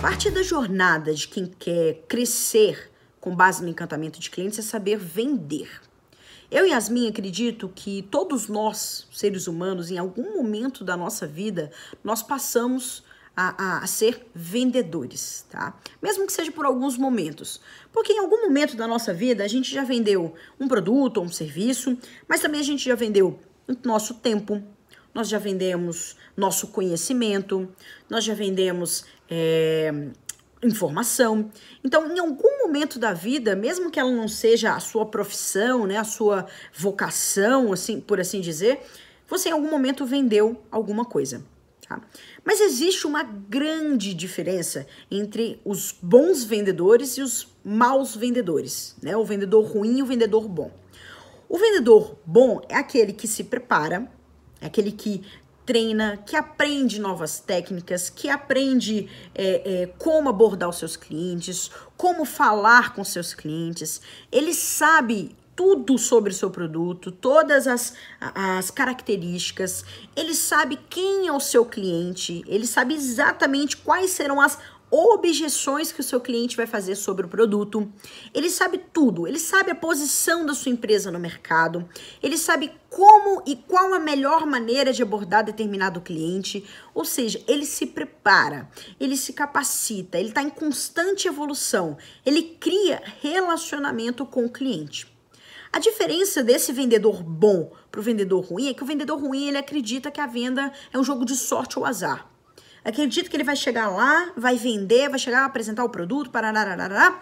Parte da jornada de quem quer crescer com base no encantamento de clientes é saber vender. Eu e Yasmin acredito que todos nós, seres humanos, em algum momento da nossa vida, nós passamos a, a, a, ser vendedores, tá? Mesmo que seja por alguns momentos. Porque em algum momento da nossa vida a gente já vendeu um produto ou um serviço, mas também a gente já vendeu nosso tempo, nós já vendemos nosso conhecimento, nós já vendemos é, informação. Então, em algum momento da vida, mesmo que ela não seja a sua profissão, né, a sua vocação, assim, por assim dizer, você em algum momento vendeu alguma coisa. Tá? Mas existe uma grande diferença entre os bons vendedores e os maus vendedores, né? O vendedor ruim e o vendedor bom. O vendedor bom é aquele que se prepara, aquele que treina, que aprende novas técnicas, que aprende é, é, como abordar os seus clientes, como falar com seus clientes. Ele sabe tudo sobre o seu produto, todas as, as características, ele sabe quem é o seu cliente, ele sabe exatamente quais serão as objeções que o seu cliente vai fazer sobre o produto. Ele sabe tudo, ele sabe a posição da sua empresa no mercado, ele sabe como e qual a melhor maneira de abordar determinado cliente, ou seja, ele se prepara, ele se capacita, ele está em constante evolução, ele cria relacionamento com o cliente. A diferença desse vendedor bom para o vendedor ruim é que o vendedor ruim ele acredita que a venda é um jogo de sorte ou azar. Acredita que ele vai chegar lá, vai vender, vai chegar apresentar o produto, pararararará,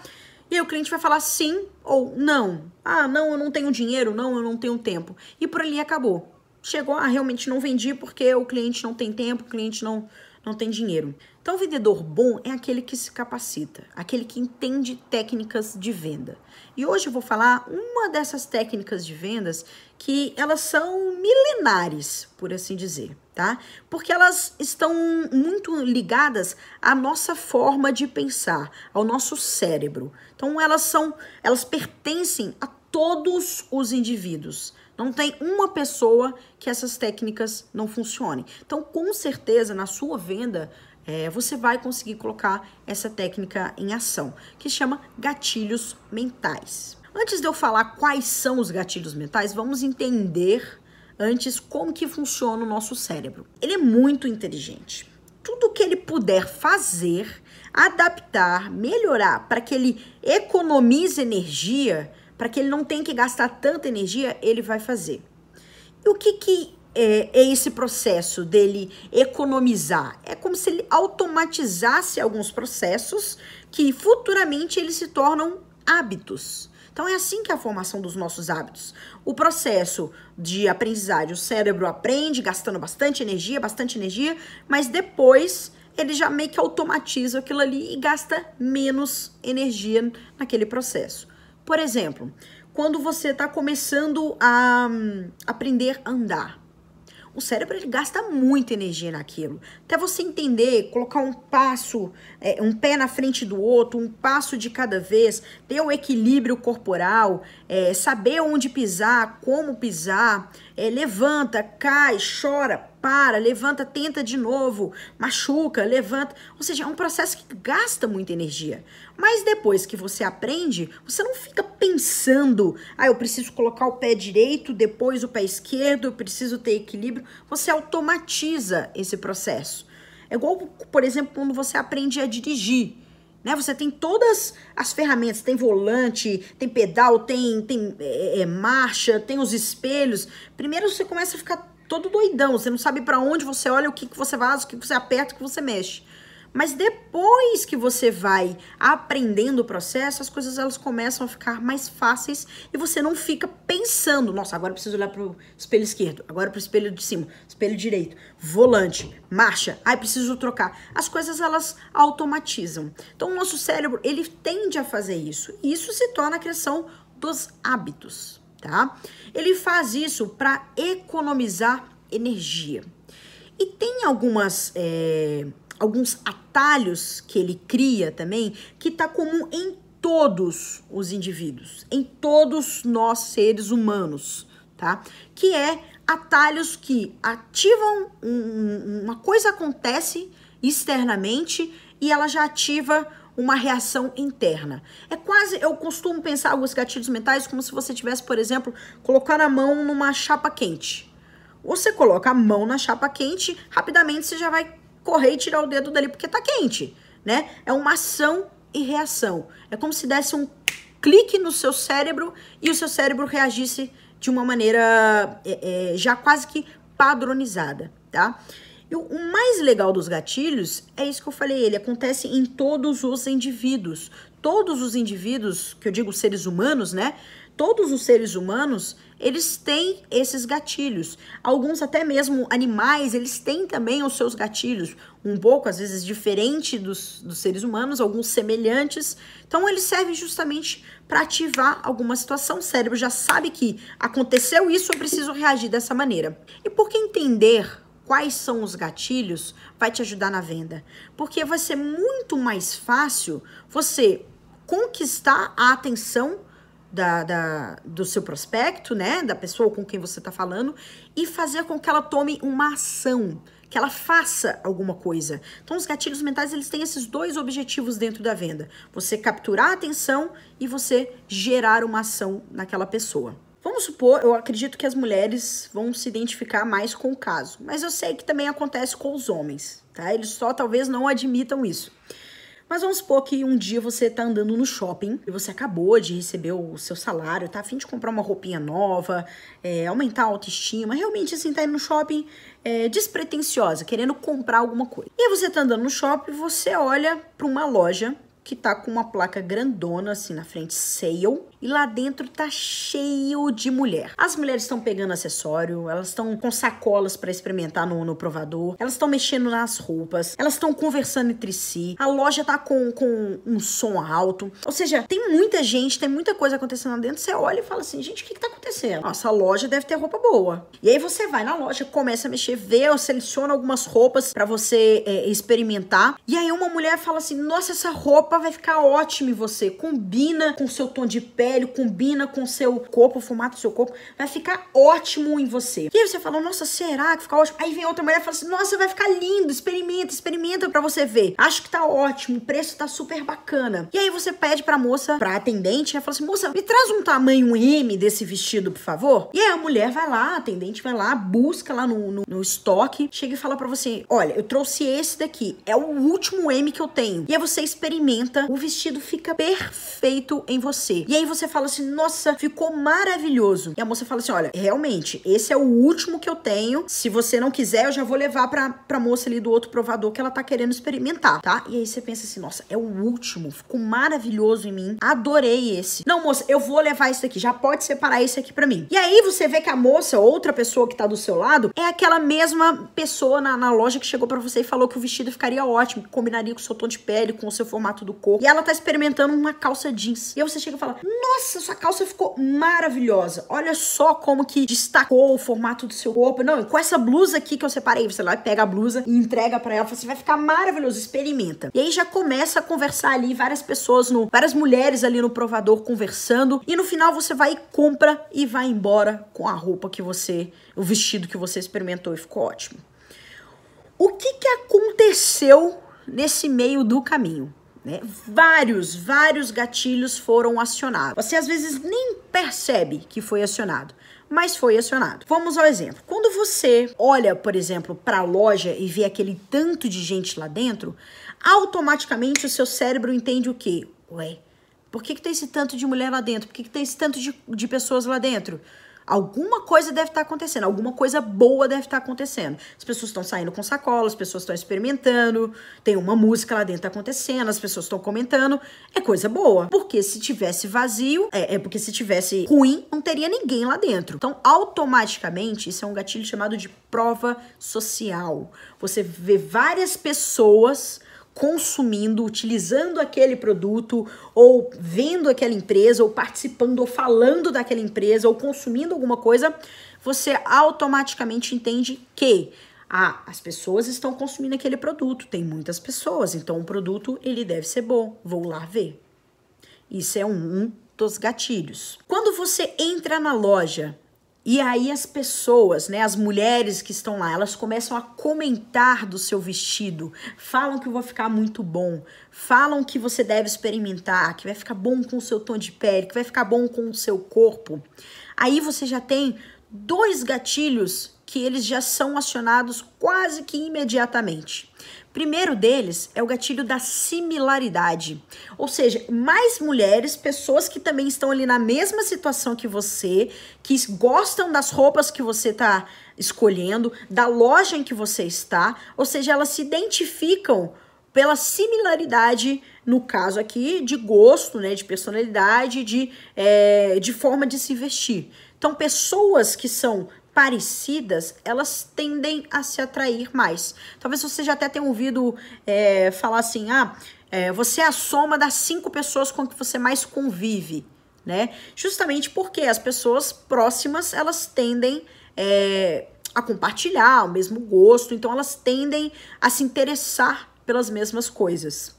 e aí o cliente vai falar sim ou não. Ah, não, eu não tenho dinheiro, não, eu não tenho tempo. E por ali acabou. Chegou, ah, realmente não vendi porque o cliente não tem tempo, o cliente não, não tem dinheiro. Então, o vendedor bom é aquele que se capacita, aquele que entende técnicas de venda. E hoje eu vou falar uma dessas técnicas de vendas que elas são milenares, por assim dizer, tá? Porque elas estão muito ligadas à nossa forma de pensar, ao nosso cérebro. Então, elas são, elas pertencem a todos os indivíduos. Não tem uma pessoa que essas técnicas não funcionem. Então, com certeza, na sua venda, é, você vai conseguir colocar essa técnica em ação, que chama gatilhos mentais. Antes de eu falar quais são os gatilhos mentais, vamos entender antes como que funciona o nosso cérebro. Ele é muito inteligente. Tudo que ele puder fazer, adaptar, melhorar para que ele economize energia, para que ele não tenha que gastar tanta energia, ele vai fazer. E o que, que é, é, esse processo dele economizar? É como se ele automatizasse alguns processos que futuramente eles se tornam hábitos. Então é assim que é a formação dos nossos hábitos. O processo de aprendizagem, o cérebro aprende gastando bastante energia, bastante energia, mas depois ele já meio que automatiza aquilo ali e gasta menos energia naquele processo. Por exemplo, quando você está começando a um, aprender a andar, o cérebro ele gasta muita energia naquilo. Até você entender, colocar um passo, é, um pé na frente do outro, um passo de cada vez, ter o equilíbrio corporal, é, saber onde pisar, como pisar, é, levanta, cai, chora, para, levanta, tenta de novo, machuca, levanta. Ou seja, é um processo que gasta muita energia. Mas depois que você aprende, você não fica pensando, ah, eu preciso colocar o pé direito, depois o pé esquerdo, eu preciso ter equilíbrio. Você automatiza esse processo. É igual, por exemplo, quando você aprende a dirigir. Né? Você tem todas as ferramentas, tem volante, tem pedal, tem, tem é, é, marcha, tem os espelhos. Primeiro você começa a ficar todo doidão, você não sabe para onde você olha, o que, que você faz, o que você aperta, o que você mexe. Mas depois que você vai aprendendo o processo, as coisas elas começam a ficar mais fáceis e você não fica pensando, nossa, agora eu preciso olhar para o espelho esquerdo, agora para o espelho de cima, espelho direito, volante, marcha, ai preciso trocar. As coisas elas automatizam. Então o nosso cérebro, ele tende a fazer isso. E isso se torna a criação dos hábitos, tá? Ele faz isso para economizar energia. E tem algumas é, alguns atalhos que ele cria também, que está comum em todos os indivíduos, em todos nós seres humanos, tá? Que é atalhos que ativam um, uma coisa acontece externamente e ela já ativa uma reação interna. É quase, eu costumo pensar alguns gatilhos mentais como se você tivesse, por exemplo, colocando a mão numa chapa quente. Você coloca a mão na chapa quente, rapidamente você já vai correr e tirar o dedo dali porque tá quente, né? É uma ação e reação. É como se desse um clique no seu cérebro e o seu cérebro reagisse de uma maneira é, é, já quase que padronizada, tá? E o, mais legal dos gatilhos é isso que eu falei, ele acontece em todos os indivíduos. Todos os indivíduos, que eu digo seres humanos, né? Todos os seres humanos, eles têm esses gatilhos. Alguns até mesmo animais, eles têm também os seus gatilhos, um pouco às vezes diferente dos, dos seres humanos, alguns semelhantes. Então eles servem justamente para ativar alguma situação. O cérebro já sabe que aconteceu isso, eu preciso reagir dessa maneira. E por que entender quais são os gatilhos vai te ajudar na venda? Porque vai ser muito mais fácil você conquistar a atenção da, da, do seu prospecto, né? Da pessoa com quem você está falando, e fazer com que ela tome uma ação, que ela faça alguma coisa. Então, os gatilhos mentais eles têm esses dois objetivos dentro da venda: você capturar a atenção e você gerar uma ação naquela pessoa. Vamos supor, eu acredito que as mulheres vão se identificar mais com o caso, mas eu sei que também acontece com os homens, tá? Eles só talvez não admitam isso. Mas vamos supor que um dia você tá andando no shopping e você acabou de receber o seu salário, tá afim de comprar uma roupinha nova, é, aumentar a autoestima, realmente assim, tá indo no shopping é, despretensiosa, querendo comprar alguma coisa. E você tá andando no shopping, você olha para uma loja que tá com uma placa grandona assim na frente, sale, e lá dentro tá cheio de mulher. As mulheres estão pegando acessório, elas estão com sacolas para experimentar no, no provador, elas estão mexendo nas roupas, elas estão conversando entre si, a loja tá com, com um som alto. Ou seja, tem muita gente, tem muita coisa acontecendo lá dentro. Você olha e fala assim: gente, o que, que tá acontecendo? Nossa, a loja deve ter roupa boa. E aí você vai na loja, começa a mexer, vê, seleciona algumas roupas para você é, experimentar. E aí uma mulher fala assim: nossa, essa roupa vai ficar ótima em você, combina com seu tom de pele velho, combina com o seu corpo, o formato do seu corpo, vai ficar ótimo em você. E aí você fala, nossa, será que fica ótimo? Aí vem outra mulher e fala assim, nossa, vai ficar lindo, experimenta, experimenta para você ver. Acho que tá ótimo, o preço tá super bacana. E aí você pede pra moça, pra atendente, e fala assim, moça, me traz um tamanho M desse vestido, por favor. E aí a mulher vai lá, a atendente vai lá, busca lá no, no, no estoque, chega e fala para você, olha, eu trouxe esse daqui, é o último M que eu tenho. E aí você experimenta, o vestido fica perfeito em você. E aí você você fala assim, nossa, ficou maravilhoso. E a moça fala assim: olha, realmente, esse é o último que eu tenho. Se você não quiser, eu já vou levar pra, pra moça ali do outro provador que ela tá querendo experimentar, tá? E aí você pensa assim, nossa, é o último, ficou maravilhoso em mim. Adorei esse. Não, moça, eu vou levar esse daqui, já pode separar esse aqui pra mim. E aí você vê que a moça, outra pessoa que tá do seu lado, é aquela mesma pessoa na, na loja que chegou para você e falou que o vestido ficaria ótimo, que combinaria com o seu tom de pele, com o seu formato do corpo. E ela tá experimentando uma calça jeans. E aí você chega e fala: nossa, sua calça ficou maravilhosa. Olha só como que destacou o formato do seu corpo. Não, com essa blusa aqui que eu separei, você lá pega a blusa e entrega para ela, você vai ficar maravilhoso, experimenta. E aí já começa a conversar ali, várias pessoas no, várias mulheres ali no provador conversando, e no final você vai e compra e vai embora com a roupa que você, o vestido que você experimentou e ficou ótimo. O que que aconteceu nesse meio do caminho? Né? Vários, vários gatilhos foram acionados. Você às vezes nem percebe que foi acionado, mas foi acionado. Vamos ao exemplo. Quando você olha, por exemplo, para a loja e vê aquele tanto de gente lá dentro, automaticamente o seu cérebro entende o quê? Ué, por que, que tem esse tanto de mulher lá dentro? Por que, que tem esse tanto de, de pessoas lá dentro? Alguma coisa deve estar acontecendo, alguma coisa boa deve estar acontecendo. As pessoas estão saindo com sacolas, as pessoas estão experimentando, tem uma música lá dentro acontecendo, as pessoas estão comentando, é coisa boa. Porque se tivesse vazio, é, é porque se tivesse ruim, não teria ninguém lá dentro. Então, automaticamente, isso é um gatilho chamado de prova social. Você vê várias pessoas consumindo, utilizando aquele produto, ou vendo aquela empresa, ou participando, ou falando daquela empresa, ou consumindo alguma coisa, você automaticamente entende que ah, as pessoas estão consumindo aquele produto, tem muitas pessoas, então o produto ele deve ser bom, vou lá ver. Isso é um dos gatilhos. Quando você entra na loja e aí as pessoas, né, as mulheres que estão lá, elas começam a comentar do seu vestido, falam que vai ficar muito bom, falam que você deve experimentar, que vai ficar bom com o seu tom de pele, que vai ficar bom com o seu corpo. Aí você já tem dois gatilhos que eles já são acionados quase que imediatamente. Primeiro deles é o gatilho da similaridade, ou seja, mais mulheres, pessoas que também estão ali na mesma situação que você, que gostam das roupas que você está escolhendo, da loja em que você está, ou seja, elas se identificam pela similaridade, no caso aqui, de gosto, né, de personalidade, de, é, de forma de se vestir. Então, pessoas que são parecidas, elas tendem a se atrair mais. Talvez você já até tenha ouvido é, falar assim: ah, é, você é a soma das cinco pessoas com que você mais convive, né? Justamente porque as pessoas próximas elas tendem é, a compartilhar o mesmo gosto, então elas tendem a se interessar pelas mesmas coisas.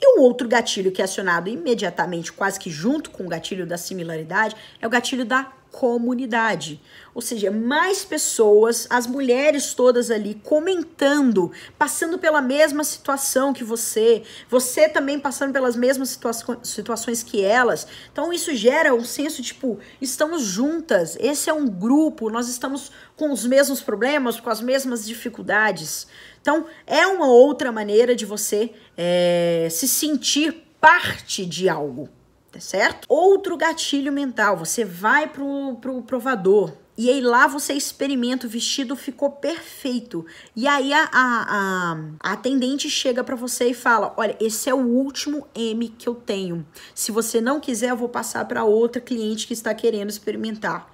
E o outro gatilho que é acionado imediatamente, quase que junto com o gatilho da similaridade, é o gatilho da comunidade. Ou seja, mais pessoas, as mulheres todas ali comentando, passando pela mesma situação que você, você também passando pelas mesmas situa situações que elas. Então isso gera um senso tipo, estamos juntas, esse é um grupo, nós estamos com os mesmos problemas, com as mesmas dificuldades. Então é uma outra maneira de você é, se sentir parte de algo tá certo? Outro gatilho mental, você vai pro, pro provador, e aí lá você experimenta, o vestido ficou perfeito. E aí a, a, a, atendente chega para você e fala: Olha, esse é o último M que eu tenho. Se você não quiser, eu vou passar para outra cliente que está querendo experimentar.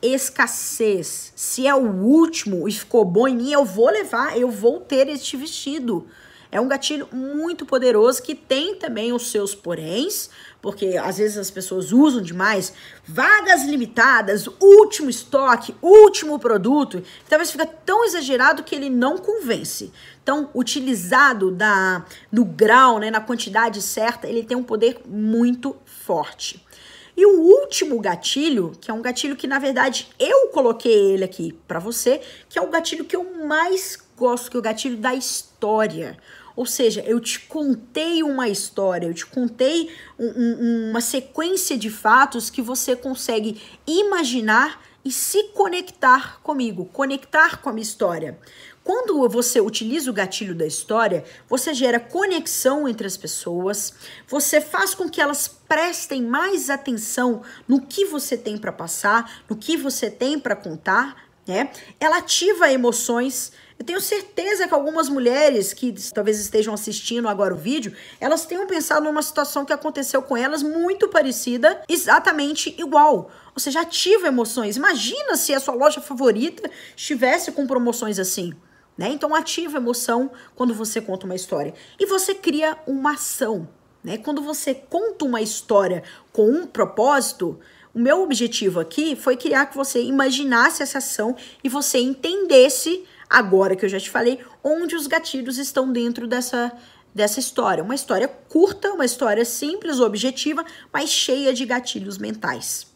Escassez. Se é o último e ficou bom em mim, eu vou levar, eu vou ter este vestido. É um gatilho muito poderoso que tem também os seus poréns, porque às vezes as pessoas usam demais vagas limitadas, último estoque, último produto, talvez fica tão exagerado que ele não convence. Então, utilizado da, no grau, né, na quantidade certa, ele tem um poder muito forte. E o último gatilho, que é um gatilho que na verdade eu coloquei ele aqui para você, que é o gatilho que eu mais gosto, que é o gatilho da história. Ou seja, eu te contei uma história, eu te contei um, um, uma sequência de fatos que você consegue imaginar e se conectar comigo, conectar com a minha história. Quando você utiliza o gatilho da história, você gera conexão entre as pessoas, você faz com que elas prestem mais atenção no que você tem para passar, no que você tem para contar, né? Ela ativa emoções eu tenho certeza que algumas mulheres que talvez estejam assistindo agora o vídeo, elas tenham pensado numa situação que aconteceu com elas muito parecida, exatamente igual. Ou seja, ativa emoções. Imagina se a sua loja favorita estivesse com promoções assim. Né? Então ativa emoção quando você conta uma história. E você cria uma ação. Né? Quando você conta uma história com um propósito, o meu objetivo aqui foi criar que você imaginasse essa ação e você entendesse Agora que eu já te falei, onde os gatilhos estão dentro dessa dessa história. Uma história curta, uma história simples, objetiva, mas cheia de gatilhos mentais.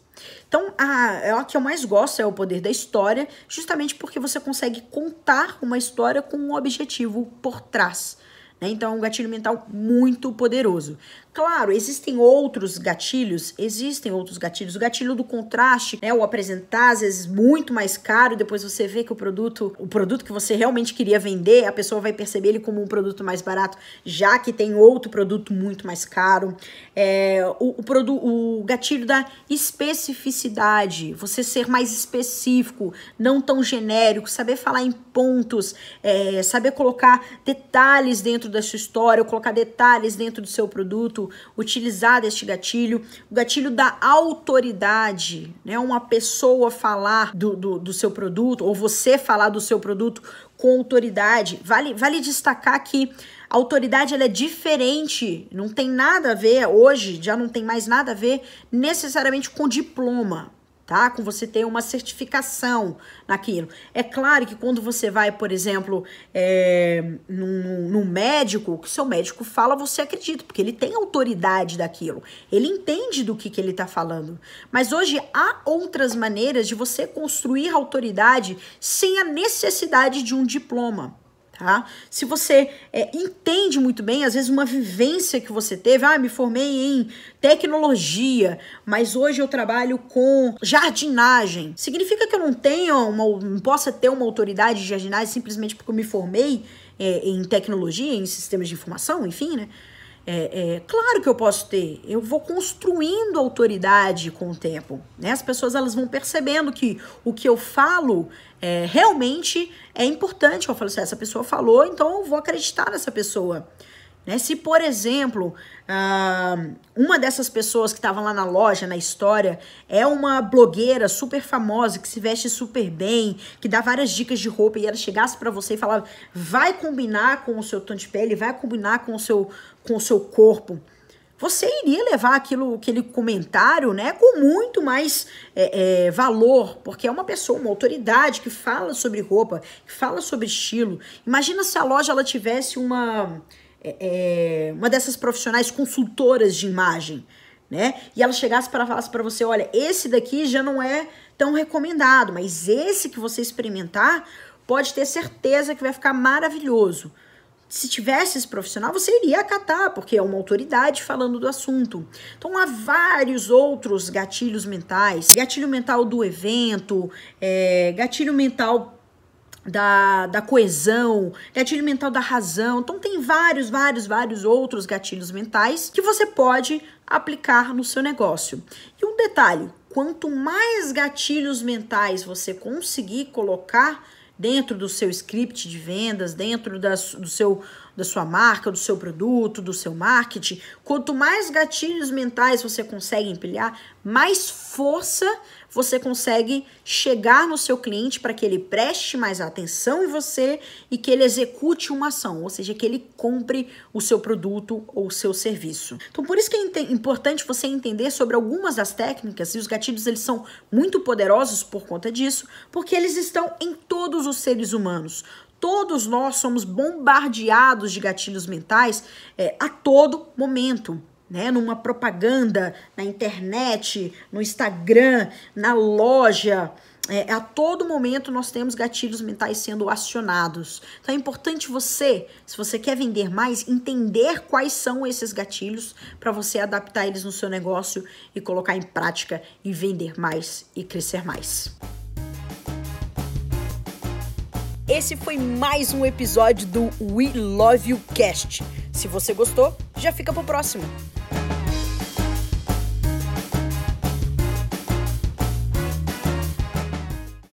Então, a, é a que eu mais gosto é o poder da história, justamente porque você consegue contar uma história com um objetivo por trás. Né? Então, é um gatilho mental muito poderoso. Claro, existem outros gatilhos, existem outros gatilhos. O gatilho do contraste, né, o apresentar às vezes muito mais caro, depois você vê que o produto, o produto que você realmente queria vender, a pessoa vai perceber ele como um produto mais barato, já que tem outro produto muito mais caro. É, o, o, o gatilho da especificidade, você ser mais específico, não tão genérico, saber falar em pontos, é, saber colocar detalhes dentro da sua história, colocar detalhes dentro do seu produto utilizar deste gatilho, o gatilho da autoridade, né? Uma pessoa falar do, do, do seu produto, ou você falar do seu produto com autoridade. Vale, vale destacar que a autoridade ela é diferente, não tem nada a ver, hoje já não tem mais nada a ver necessariamente com diploma tá? Com você ter uma certificação naquilo. É claro que quando você vai, por exemplo, é, num, médico, o que seu médico fala, você acredita, porque ele tem autoridade daquilo. Ele entende do que, que ele está falando. Mas hoje há outras maneiras de você construir autoridade sem a necessidade de um diploma tá? Se você é, entende muito bem, às vezes uma vivência que você teve, ah, me formei em tecnologia, mas hoje eu trabalho com jardinagem. Significa que eu não tenho uma, não possa ter uma autoridade de jardinagem simplesmente porque eu me formei é, em tecnologia, em sistemas de informação, enfim, né? É, é, claro que eu posso ter. Eu vou construindo autoridade com o tempo. Né? As pessoas elas vão percebendo que o que eu falo é, realmente é importante. Eu falo assim, essa pessoa falou, então eu vou acreditar nessa pessoa. Né? Se, por exemplo, uh, uma dessas pessoas que estavam lá na loja, na história, é uma blogueira super famosa, que se veste super bem, que dá várias dicas de roupa, e ela chegasse para você e falava, vai combinar com o seu tom de pele, vai combinar com o seu, com o seu corpo você iria levar aquilo, aquele comentário, né, com muito mais é, é, valor, porque é uma pessoa, uma autoridade que fala sobre roupa, que fala sobre estilo. Imagina se a loja ela tivesse uma é, é, uma dessas profissionais consultoras de imagem, né? E ela chegasse para falar para você, olha, esse daqui já não é tão recomendado, mas esse que você experimentar pode ter certeza que vai ficar maravilhoso. Se tivesse esse profissional, você iria acatar, porque é uma autoridade falando do assunto. Então, há vários outros gatilhos mentais: gatilho mental do evento, é, gatilho mental da, da coesão, gatilho mental da razão. Então, tem vários, vários, vários outros gatilhos mentais que você pode aplicar no seu negócio. E um detalhe: quanto mais gatilhos mentais você conseguir colocar dentro do seu script de vendas, dentro da, do seu da sua marca, do seu produto, do seu marketing, quanto mais gatilhos mentais você consegue empilhar, mais força você consegue chegar no seu cliente para que ele preste mais atenção em você e que ele execute uma ação, ou seja, que ele compre o seu produto ou o seu serviço. Então, por isso que é importante você entender sobre algumas das técnicas e os gatilhos eles são muito poderosos por conta disso, porque eles estão em todos os seres humanos. Todos nós somos bombardeados de gatilhos mentais é, a todo momento. Né, numa propaganda, na internet, no Instagram, na loja, é, a todo momento nós temos gatilhos mentais sendo acionados. Então é importante você, se você quer vender mais, entender quais são esses gatilhos para você adaptar eles no seu negócio e colocar em prática e vender mais e crescer mais. Esse foi mais um episódio do We Love You Cast. Se você gostou, já fica pro próximo.